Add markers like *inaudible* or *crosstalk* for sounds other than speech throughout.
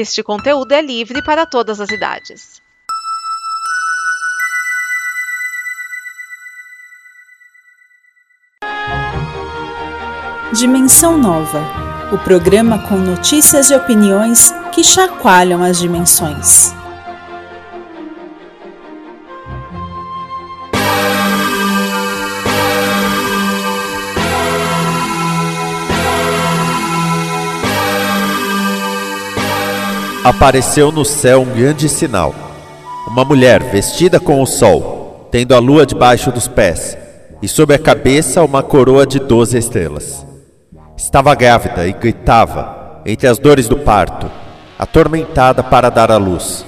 Este conteúdo é livre para todas as idades. Dimensão Nova o programa com notícias e opiniões que chacoalham as dimensões. Apareceu no céu um grande sinal. Uma mulher vestida com o sol, tendo a lua debaixo dos pés, e sob a cabeça uma coroa de doze estrelas. Estava grávida e gritava, entre as dores do parto, atormentada para dar à luz.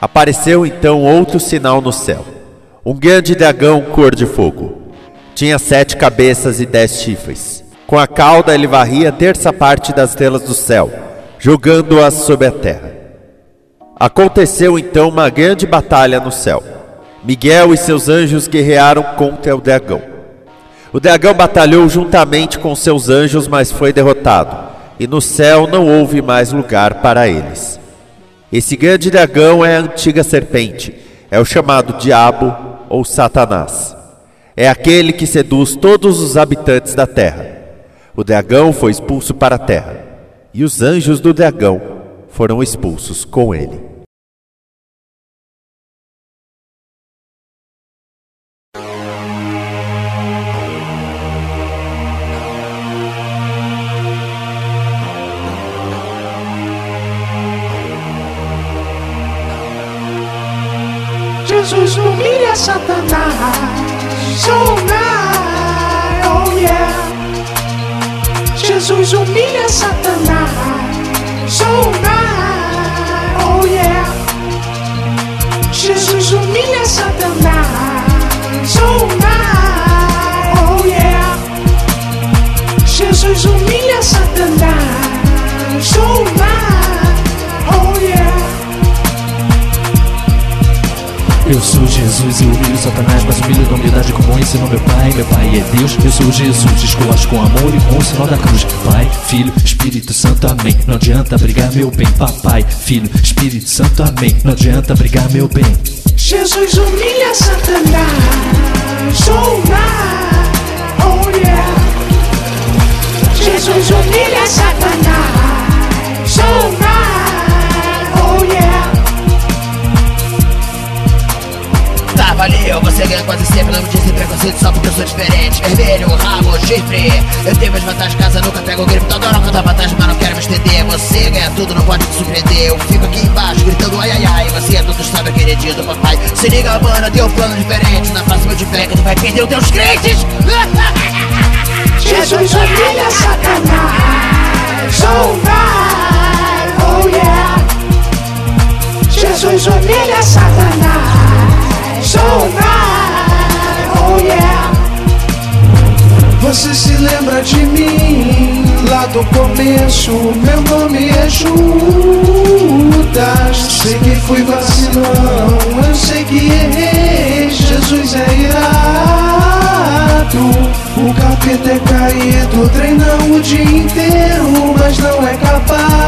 Apareceu então outro sinal no céu: um grande dragão cor de fogo. Tinha sete cabeças e dez chifres. Com a cauda ele varria a terça parte das estrelas do céu, jogando-as sobre a terra. Aconteceu então uma grande batalha no céu. Miguel e seus anjos guerrearam contra o dragão. O dragão batalhou juntamente com seus anjos, mas foi derrotado, e no céu não houve mais lugar para eles. Esse grande dragão é a antiga serpente, é o chamado Diabo ou Satanás. É aquele que seduz todos os habitantes da terra. O dragão foi expulso para a terra, e os anjos do dragão foram expulsos com ele. Jesus humilha Satanás. So nice, oh yeah. Jesus humilha Satanás. So Jesus e humilho Satanás, mas humilho da humildade como ensinou meu Pai. Meu Pai é Deus, eu sou Jesus, esculacho com amor e com o sinal da cruz. Pai, Filho, Espírito Santo, amém. Não adianta brigar meu bem, Papai, Filho, Espírito Santo, amém. Não adianta brigar meu bem. Jesus humilha Satanás. Nice, oh yeah. Jesus humilha Satanás. So valeu, você ganha quase sempre, não me dizem preconceito só porque eu sou diferente. Vermelho, rabo, chifre, eu tenho minhas vantagens, casa nunca pego gripe Tô adoro cantar vantagem, mas não quero me estender. Você ganha tudo, não pode te surpreender. Eu fico aqui embaixo gritando ai ai ai. Você é tudo sabe, queridinho do papai Se liga, mano, eu tenho um plano diferente. Na próxima eu te pego, tu vai perder os teus crentes *laughs* Jesus humilha Satanás. So nice, oh yeah. Jesus humilha Satanás. So nice, oh yeah. Você se lembra de mim lá do começo? Meu nome é Judas. Sei que fui vacilão, eu sei que errei. Jesus é irado. O capeta é caído, treinam o dia inteiro, mas não é capaz.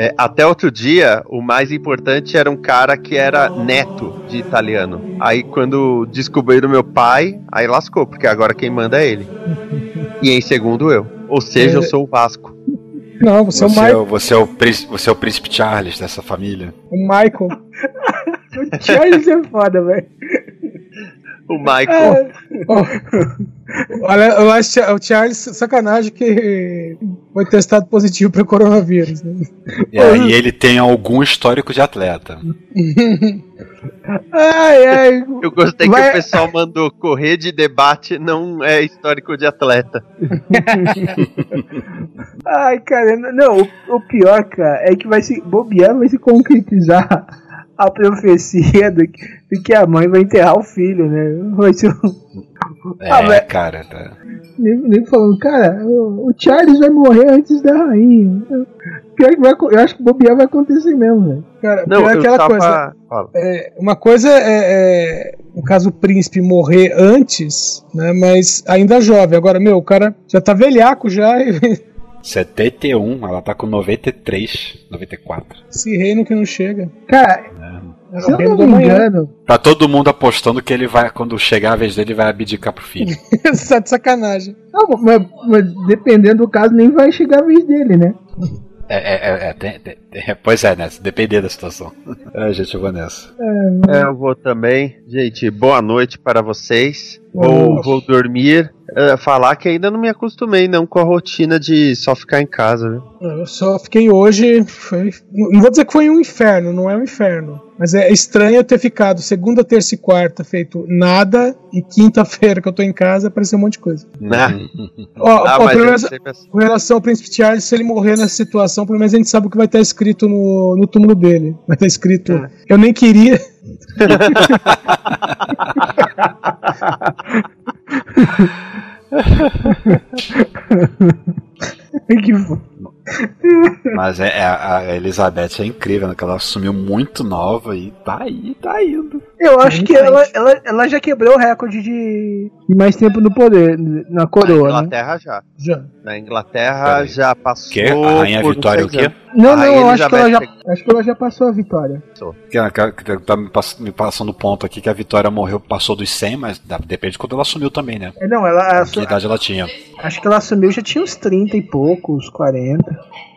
É, até outro dia, o mais importante era um cara que era neto de italiano. Aí quando descobriram meu pai, aí lascou, porque agora quem manda é ele. E em segundo eu. Ou seja, eu sou o Vasco. Não, você, é o Você, é Michael. o, você, é o príncipe, você é o príncipe Charles dessa família. O Michael. *laughs* O Charles é foda, velho. O Michael. Ó, *laughs* Olha, eu acho o Charles sacanagem que foi testado positivo para coronavírus. Né? E aí ele tem algum histórico de atleta. *laughs* Ai, ai. Eu gostei que Vai- o pessoal mandou correr de debate não é histórico de atleta. *laughs* Ai, cara, não, o, o pior, cara, é que vai se bobear, vai se concretizar a profecia do que, do que a mãe vai enterrar o filho, né? Vai ser um, É, Ah, mas- cara. Tá. nem, falando, cara, o, o Charles vai morrer antes da rainha. Pior que vai, eu acho que bobear vai acontecer mesmo, velho. Cara, Não, pior é aquela tava... coisa. É, uma coisa é, é, no caso o príncipe morrer antes, né? Mas ainda jovem. Agora, meu, o cara já tá velhaco já *laughs* e 71, ela tá com 93, 94. esse reino que não chega. Cara, É se eu não me engano, Tá todo mundo apostando que ele vai, quando chegar a vez dele, vai abdicar pro filho. *laughs* Você tá de sacanagem. não, mas, mas dependendo do caso, nem vai chegar a vez dele, né? É, é, é, é, tem- tem- tem- pois é, né? Depender da situação. É, gente, eu vou nessa. É, eu vou também. Gente, boa noite para vocês. Vou, dormir. É, falar que ainda não me acostumei não com a rotina de só ficar em casa, viu? Eu só fiquei hoje. Foi, não vou dizer que foi um inferno, não é um inferno. Mas é estranho eu ter ficado segunda, terça e quarta feito nada. E quinta-feira que eu tô em casa apareceu um monte de coisa. Né? *laughs* Ó, Ah, ó, menos, sempre assim. com relação ao Príncipe Charles, se ele morrer nessa situação, pelo menos a gente sabe o que vai estar escrito no, no túmulo dele. Vai estar escrito: É. Eu nem queria. *laughs* *laughs* que Mas é, é- a Elizabeth é incrível, né? Que ela assumiu muito nova e tá aí, tá indo. Eu acho que ela, ela, ela já quebrou o recorde de, de mais tempo no poder, na Na coroa, né? Inglaterra já. Já. Na Inglaterra Peraí. já passou. Que? A Rainha Vitória o quê? Não, não, eu acho que, ela já, acho que ela já passou a vitória. Tá me, pass- me passando ponto aqui que a Vitória morreu, passou dos 100, mas depende de quando ela assumiu também, né? É, Não, ela Que idade ela tinha. acho que ela assumiu já tinha uns 30 e poucos, 40.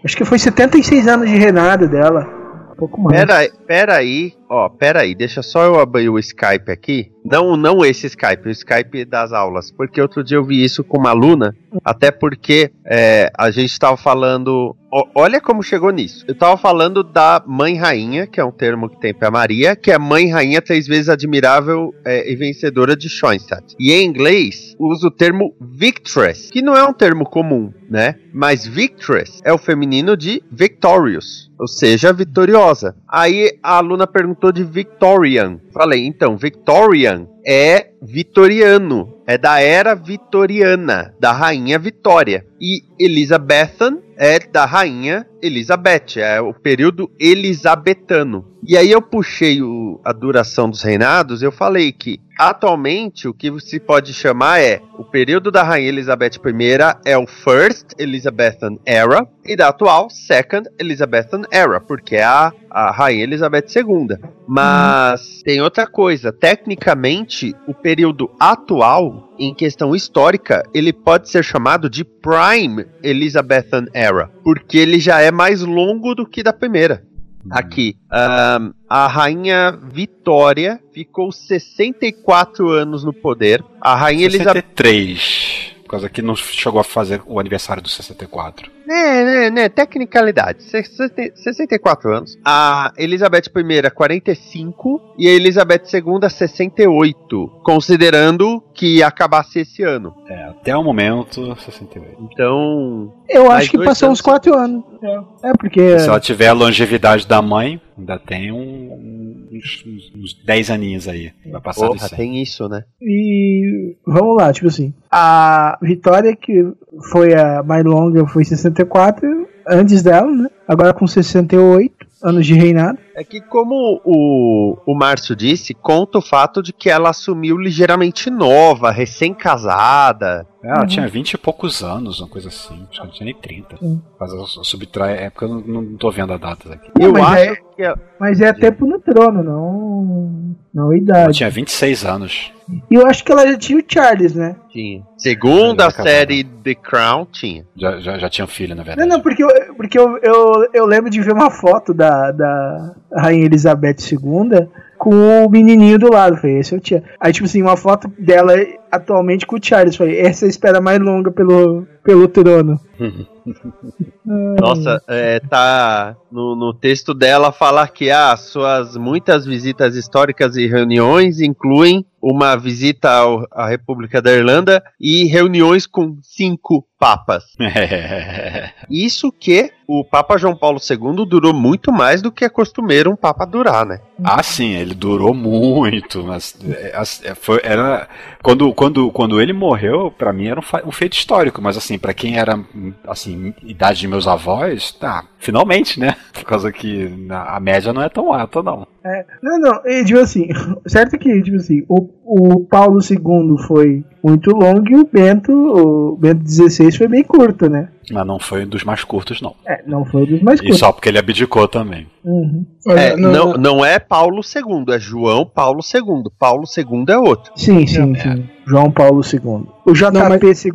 Acho que foi 76 anos de reinado dela. Pouco mais. Pera, pera aí, ó, pera aí, deixa só eu abrir o Skype aqui. Não, não esse Skype, o Skype das aulas, porque outro dia eu vi isso com uma aluna, até porque é, a gente tava falando, olha como chegou nisso. Eu tava falando da mãe rainha, que é um termo que tem pra Maria, que é mãe rainha três vezes admirável é, e vencedora de Schoenstatt. E em inglês usa o termo victress, que não é um termo comum, né? Mas victress é o feminino de victorious, ou seja, vitoriosa. Aí a aluna perguntou de Victorian. Falei, então, Victorian and é vitoriano, é da era vitoriana, da rainha Vitória. E Elizabethan é da rainha Elizabeth, é o período elisabetano. E aí eu puxei o- a duração dos reinados, eu falei que atualmente o que se pode chamar é o período da rainha Elizabeth I é o First Elizabethan Era e da atual Second Elizabethan Era, porque é a, a rainha Elizabeth II. Mas tem outra coisa, tecnicamente o período atual em questão histórica, ele pode ser chamado de Prime Elizabethan Era, porque ele já é mais longo do que da primeira. Aqui, ahn, a rainha Vitória ficou 64 anos no poder. A rainha Elizabeth. 63. Por causa que não chegou a fazer o aniversário do 64. Né, né, né, tecnicalidade. 60 64 anos. A Elizabeth I, 45. E a Elizabeth II, 68. Considerando que acabasse esse ano. É, até o momento, 68. Então. Eu acho que passou anos. uns 4 anos. É, porque. Se ela tiver a longevidade da mãe, ainda tem um- uns, uns- uns 10 aninhos aí. Vai passar Porra, 100. tem isso, né? E vamos lá, tipo assim. A Vitória, que foi a mais longa, foi 64, antes dela, né? Agora com 68. anos de reinado. É que, como o, o Márcio disse, conta o fato de que ela assumiu ligeiramente nova, recém-casada. Ela tinha 20 e poucos anos, uma coisa assim. Acho que não tinha nem 30. Mas ela subtrai. É porque eu não, não tô vendo a data aqui. Eu mas acho é- que. ela- Mas é tempo no trono, não. Não Ela idade. tinha 26 anos. E eu acho que ela já tinha o Charles, né? Tinha. Segundo Ela a era casada. série The Crown, tinha. Já, já, já tinha um filho, na Não, verdade. não, porque, eu, porque eu, eu, eu lembro de ver uma foto da, da Rainha Elizabeth II com o menininho do lado. Falei, esse eu tinha. Aí, tipo assim, uma foto dela atualmente com o Charles. Falei, essa é a espera mais longa pelo, pelo trono. *laughs* Nossa, é, tá no, no texto dela falar que ah, suas muitas visitas históricas e reuniões incluem uma visita ao- à República da Irlanda e reuniões com cinco papas. *laughs* Isso que o Papa João Paulo II durou muito mais do que é costumeiro um Papa durar, né? Ah, sim, ele durou muito, mas é, é, foi, era quando, quando, quando ele morreu, pra mim era um, um feito histórico, mas assim, pra quem era assim, idade de meus avós, tá, finalmente, né? *laughs* Por causa que a média não é tão alta não. É, não, não, e, tipo assim, *laughs* certo que, tipo assim, o, o Paulo II foi muito longo e o Bento, o Bento XVI foi bem curto, né? Mas não foi um dos mais curtos não. É, não foi dos mais E curtos. só porque ele abdicou também. Uhum. É, não- não, não é Paulo II, é João Paulo II. Paulo II é outro. Sim, sim, sim. João Paulo II. O JP Não, mas- II.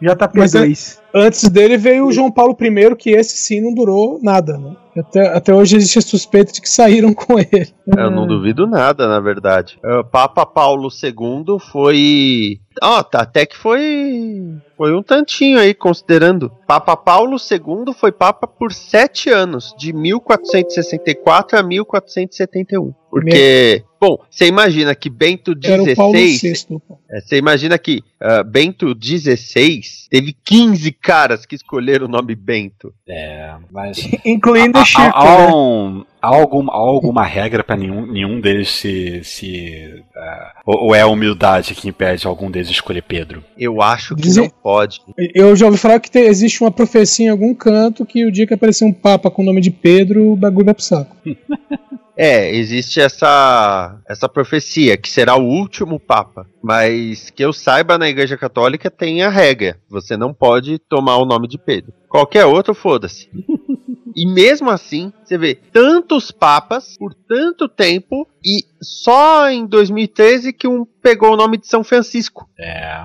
JP Mas é- 2. Antes dele veio o João Paulo I, que esse sim não durou nada, né? Até, até hoje existe a suspeita de que saíram *laughs* com ele. Eu não duvido nada, na verdade. Ah, Papa Paulo II foi. Ó, tá, até que foi. Foi um tantinho aí, considerando. Papa Paulo II foi Papa por sete anos, de 1464 a 1471. Porque, bom, você imagina que Bento XVI. VI. é, Você imagina que ah, Bento XVI teve 15 caras que escolheram o nome Bento. É, mas *laughs* Incluindo o há, Chico, há né? um- há algum- há alguma regra pra nenhum, nenhum deles se. se é, ou, ou é a humildade que impede algum deles escolher Pedro? Eu acho que Dizem- não pode. Eu já ouvi falar que tem- existe uma profecia em algum canto que o dia que aparecer um papa com o nome de Pedro, o bagulho vai pro saco. *laughs* É, existe essa essa profecia que será o último papa, mas que eu saiba na Igreja Católica tem a regra, você não pode tomar o nome de Pedro. Qualquer outro, foda-se. *laughs* E mesmo assim, você vê tantos papas por tanto tempo e só em 2013 que um pegou o nome de São Francisco. É.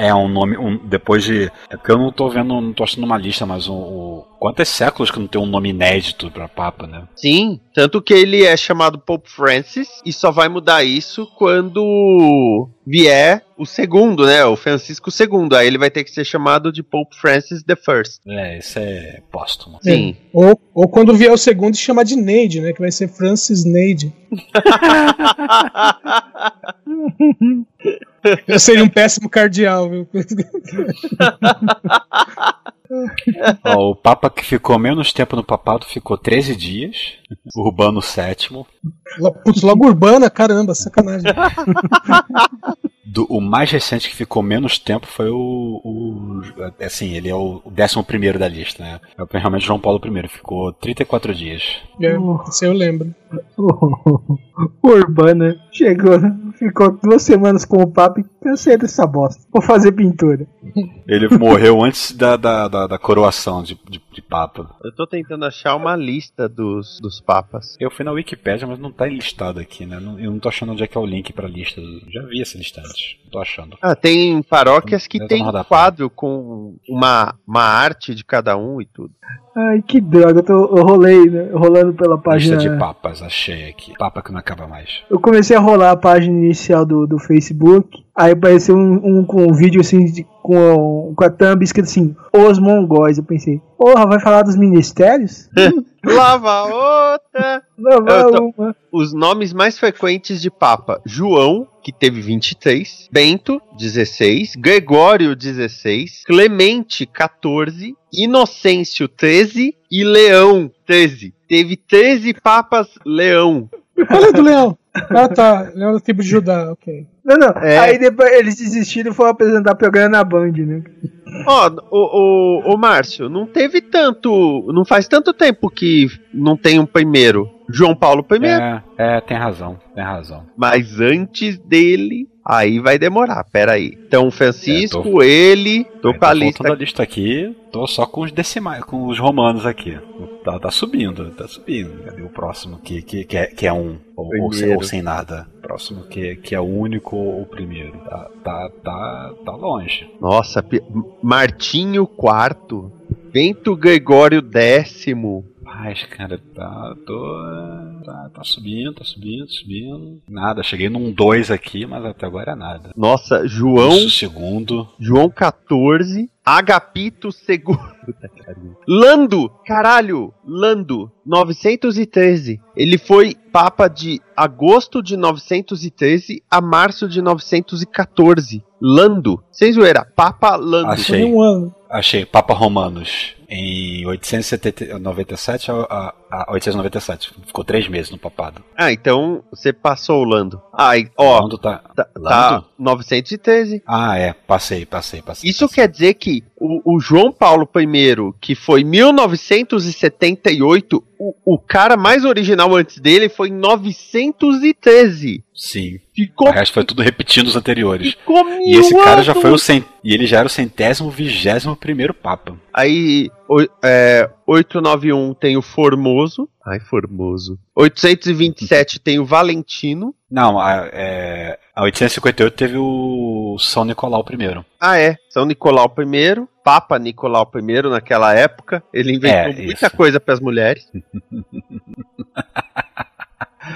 É um nome. um- depois de. É porque eu não tô vendo, não tô achando uma lista, mas o. o quantos séculos que não tem um nome inédito pra Papa, né? Sim, tanto que ele é chamado Pope Francis e só vai mudar isso quando vier o segundo, né? O Francisco II. Aí ele vai ter que ser chamado de Pope Francis the First. É, isso é póstumo. Sim. Ou, ou quando vier o segundo, chama de Neide, né? Que vai ser Francis Neide. *laughs* *laughs* Eu seria um péssimo cardeal, viu? *laughs* Ó, o Papa que ficou menos tempo no papado ficou 13 dias. Urbano VII. Putz, logo urbana, caramba, sacanagem. *laughs* Do- o mais recente que ficou menos tempo foi o. o assim, ele é o, o 11 da lista, né? É realmente João Paulo I. Ficou 34 dias. É, isso eu lembro. O Urbana chegou, ficou duas semanas com o Papa e cansei dessa bosta. Vou fazer pintura. Ele morreu antes da, da, da, da coroação de, de, de Papa. Eu tô tentando achar uma lista dos, dos papas. Eu fui na Wikipédia, mas não tá listado aqui, né? Não- Eu não tô achando onde é que é o link pra lista. Já vi essa lista antes. Não tô achando. Ah, tem paróquias que tem uma quadro com uma, uma arte de cada um e tudo. Ai, que droga, eu, tô, eu rolei, né? Rolando pela página. Lista de papas, achei aqui. Papa que não acaba mais. Eu comecei a rolar a página inicial do, do Facebook. Aí apareceu um, um um vídeo assim de- com, com a thumb escrito assim, os mongóis. Eu pensei, porra, vai falar dos ministérios? *laughs* Lava outra! Tô- uma. Os nomes mais frequentes de Papa: João, que teve 23, Bento, 16, Gregório, 16, Clemente, 14, Inocêncio, 13 e Leão, 13. Teve 13 papas Leão. É do leão? Ah, tá. Leão da tribo de Judá, ok. Não, não. É. Aí depois eles desistiram e foram apresentar programa na Band, né? Ó, o, o, o Márcio, não teve tanto. Não faz tanto tempo que não tem um primeiro. João Paulo primeiro. É, é, tem razão, tem razão. Mas antes dele, aí vai demorar. Pera aí. Então, Francisco, É, tô- ele. Tô com a lista. a lista aqui, tô só com os decimais, com os romanos aqui. Tá, tá subindo, tá subindo. Cadê o próximo que, que, que, é, que é um? Ou, ou sem, ou sem nada. Próximo que, que é o único ou o primeiro. Tá, tá, tá, tá longe. Nossa, Martinho IV. Bento Gregório décimo. Mas, cara, tá, tô, tá, tá subindo, tá subindo, subindo. Nada, cheguei num 2 aqui, mas até agora é nada. Nossa, João. Isso, segundo. João 14. Agapito segundo. *laughs* Lando, caralho, Lando, 913. Ele foi papa de agosto de 913 a março de 914. Lando, sem zoeira, Papa Lando. Achei. Um ano. Achei, Papa Romanos. Em 897 a, a, a 897. Ficou três meses no papado. Ah, então você passou o Lando. Ai, ó, Lando tá. tá, tá Lando? 913. Ah, é. Passei, passei, passei. Isso passei. quer dizer que o, o João Paulo I, que foi 1978, o, o cara mais original antes dele foi em 913. Sim. Ficou, O resto foi tudo repetindo os anteriores. ficou E esse cara já foi o cent... E ele já era o centésimo, vigésimo primeiro Papa. Aí, o, é, 891 tem o Formoso. Ai, Formoso. 827 tem o Valentino. Não, a, é, a 858 teve o São Nicolau I. Ah, é. São Nicolau I, Papa Nicolau I naquela época. Ele inventou É, muita coisa para as mulheres. *laughs*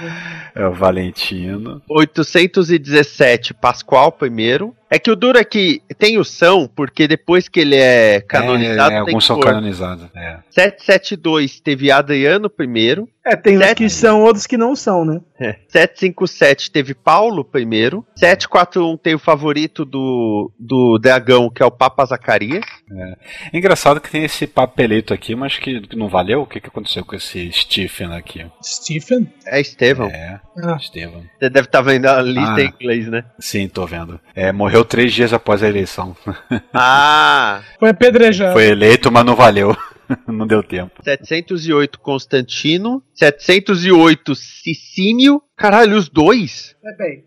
*laughs* É o Valentino. 817, Pascoal I. É que o duro é que tem o São, porque depois que ele é canonizado, é, é, tem alguns são canonizados. É. 772 teve Adriano I. É, tem uns Sete. que são, outros que não são, né? É. 757 teve Paulo I. 741 tem o favorito do, do dragão, que é o Papa Zacarias. É engraçado que tem esse papelito aqui, mas que, que não valeu. O que, que aconteceu com esse Stephen aqui? Stephen? É Estevão. É, Ah. Estevam. Você deve estar vendo a lista Ah. em inglês, né? Sim, tô vendo. É, morreu três dias após a eleição. *laughs* Ah! Foi apedrejado. Foi eleito, mas não valeu. *laughs* não deu tempo. 708 Constantino. 708 Sicínio. Caralho, os dois?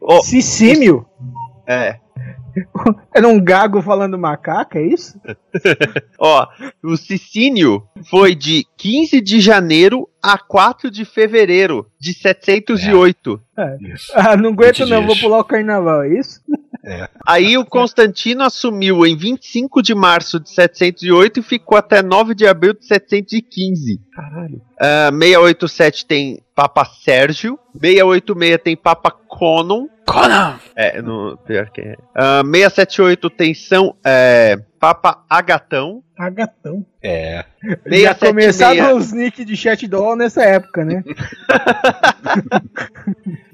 Ó, Cicímio? é. Era um gago falando macaca, é isso? *laughs* Ó, o Sicínio foi de 15 de janeiro a 4 de fevereiro de 708. Isso. Ah, não aguento 20 não, vou pular o carnaval, é isso? Aí o Constantino assumiu em 25 de março de 708 e ficou até 9 de abril de 715. Caralho. 687 tem Papa Sérgio. 686 tem Papa Conon. Conan! É, no, pior que é. Ah, 678 tem São é, Papa Agatão. Agatão. É. Já 676 começaram os nick de chat doll nessa época, né? *laughs*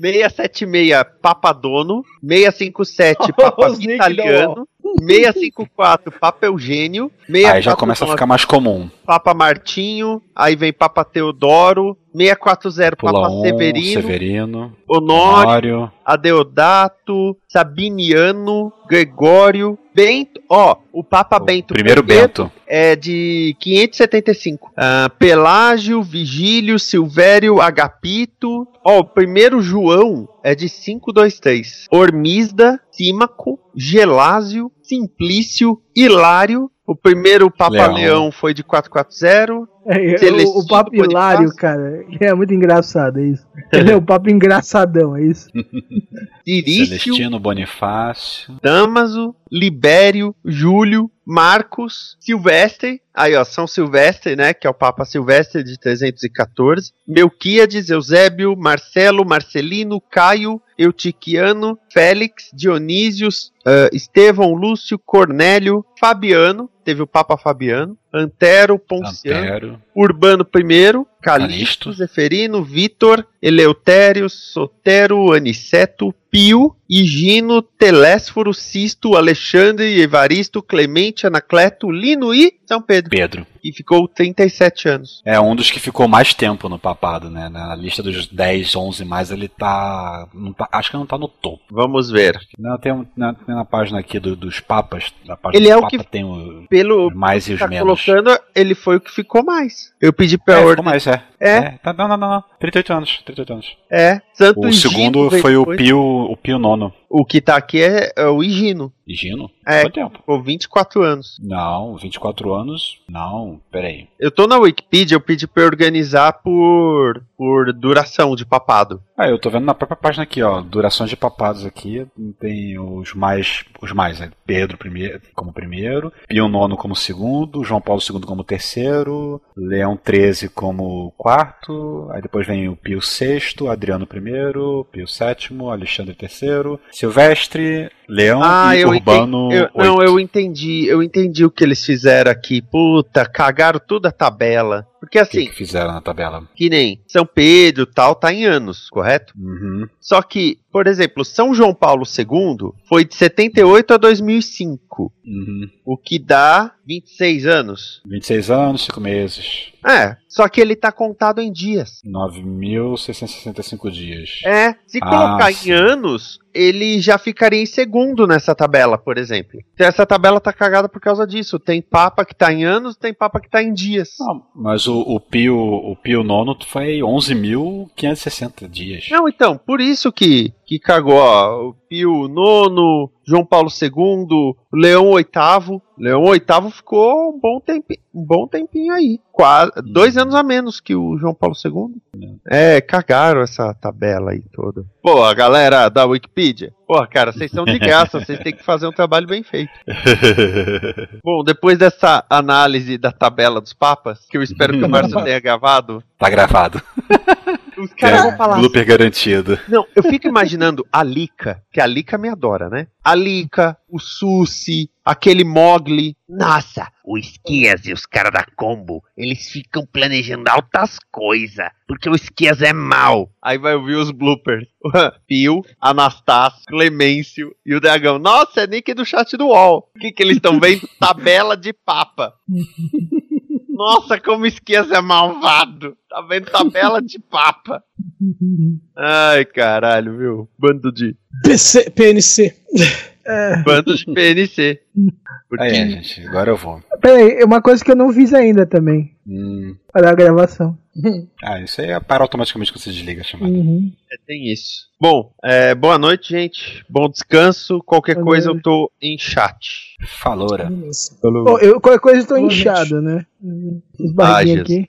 676 Papa Dono. 657 Papa nick Italiano. 654 Papa Eugênio. Aí já 649 começa a ficar mais comum. Papa Martinho, aí vem Papa Teodoro, 640 Pula Papa um, Severino, Severino, Honório, Honório. Adeodato, Sabiniano, Gregório, Bento, ó, o Papa Bento Primeiro I Bento. é de 575. Ah, Pelágio, Vigílio, Silvério, Agapito, ó, o primeiro João é de 523. Ormisda, Símaco, Gelásio, Simplício, Hilário, o primeiro Papa Leão. Leão, foi de 440. É, Celestino o, o papo hilário, cara, é muito engraçado, é isso. Ele é o papo engraçadão, é isso. *laughs* Celestino Bonifácio. Damaso, Libério, Júlio, Marcos, Silvestre, aí ó, São Silvestre, né, que é o Papa Silvestre de 314, Melquíades, Eusébio, Marcelo, Marcelino, Caio, Eutiquiano, Félix, Dionísios, ah, Estevão, Lúcio, Cornélio, Fabiano, teve o Papa Fabiano, Antero, Ponciano, Antero. Urbano I, Calixto. Zeferino, Vitor, Eleutério, Sotero, Aniceto, Pio, Higino, Telésforo, Cisto, Alexandre, Evaristo, Clemente, Anacleto, Lino e São Pedro. Pedro. E ficou 37 anos. É um dos que ficou mais tempo no papado, né? Na lista dos 10, 11 mais, ele tá. não tá- acho que não tá no topo. Vamos ver. Não, tem, na, tem na página aqui do- dos papas. Na página Ele é o papa que- tem o- Pelo mais e os tá menos. colocando, ele foi o que ficou mais. Eu pedi pra É, ficou ordem. mais, Twitter é. É. Tá, não, não, não, não. 38 anos. 38 anos. É, Santo O Higino segundo foi o. Pio, o Pio Nono. O que tá aqui é, é o Higino. Higino? É. Quanto tempo? Ficou 24 anos. Não, 24 anos. Não, peraí. Eu tô na Wikipedia, eu pedi pra organizar por, por duração de papado. Ah, eu tô vendo na própria página aqui, ó. Durações de papados aqui. Tem os mais. Os mais, né? Pedro primeiro, como primeiro, Pio IX como segundo, João Paulo II como terceiro, Leão XIII como quarto, aí depois vem o Pio VI, Adriano I, Pio VII, Alexandre III, Silvestre, Leão Ah, e eu Urbano entendi. Eu, não, eu entendi. Eu entendi o que eles fizeram aqui. Puta, cagaram toda a tabela. Porque O que, assim, que fizeram na tabela? que nem São Pedro tal, tá em anos, correto? Uhum. Só que, por exemplo, São João Paulo II foi de 78 a 2005, Uhum. o que dá 26 anos. 26 anos, 5 meses. É, só que ele tá contado em dias. 9.665 dias. É, se Ah, colocar sim. em anos, ele já ficaria em segundo nessa tabela, por exemplo. Então essa tabela tá cagada por causa disso. Tem papa que tá em anos, tem papa que tá em dias. Não, mas o, o Pio o Pio nono foi 11.560 dias. Não, então, por isso que, que cagou, ó. O Pio IX, João Paulo II, Leão VIII. Leão VIII ficou um bom, tempi, um bom tempinho aí. Quase, dois anos a menos que o João Paulo II. É, cagaram essa tabela aí toda. Pô, a galera da Wikipedia. Pô, cara, vocês são de *laughs* graça, vocês têm que fazer um trabalho bem feito. *laughs* Bom, depois dessa análise da tabela dos papas, que eu espero que o Márcio tenha gravado, Tá gravado. *laughs* os caras vão falar Blooper garantido. Não, eu fico imaginando a Lika, que a Lika me adora, né? A Lika, o Susi, aquele Mogli. Nossa, o Esquias e os caras da Combo, eles ficam planejando altas coisas, porque o Esquias é mal. Aí vai ouvir os bloopers. *laughs* Pio, Anastácio, Clemêncio e o Dragão. Nossa, é nick do chat do UOL. O que, que eles estão vendo? *laughs* Tabela de papa. *laughs* Nossa, como Esquias é malvado. Tá vendo tabela de papa. Ai, caralho, viu? Bando de. PC, PNC. Bando de PNC. Porque Aí, gente, agora eu vou. Peraí, uma coisa que eu não fiz ainda também. Hum, Para a gravação. *laughs* ah, isso aí é para automaticamente quando você desliga a chamada. Uhum. É, tem isso. Bom, é, boa noite, gente. Bom descanso. Qualquer Boa coisa eu noite. tô em chat. Faloura. Ô, eu, qualquer coisa eu tô Boa noite. inchado, né? Os Ah, aqui.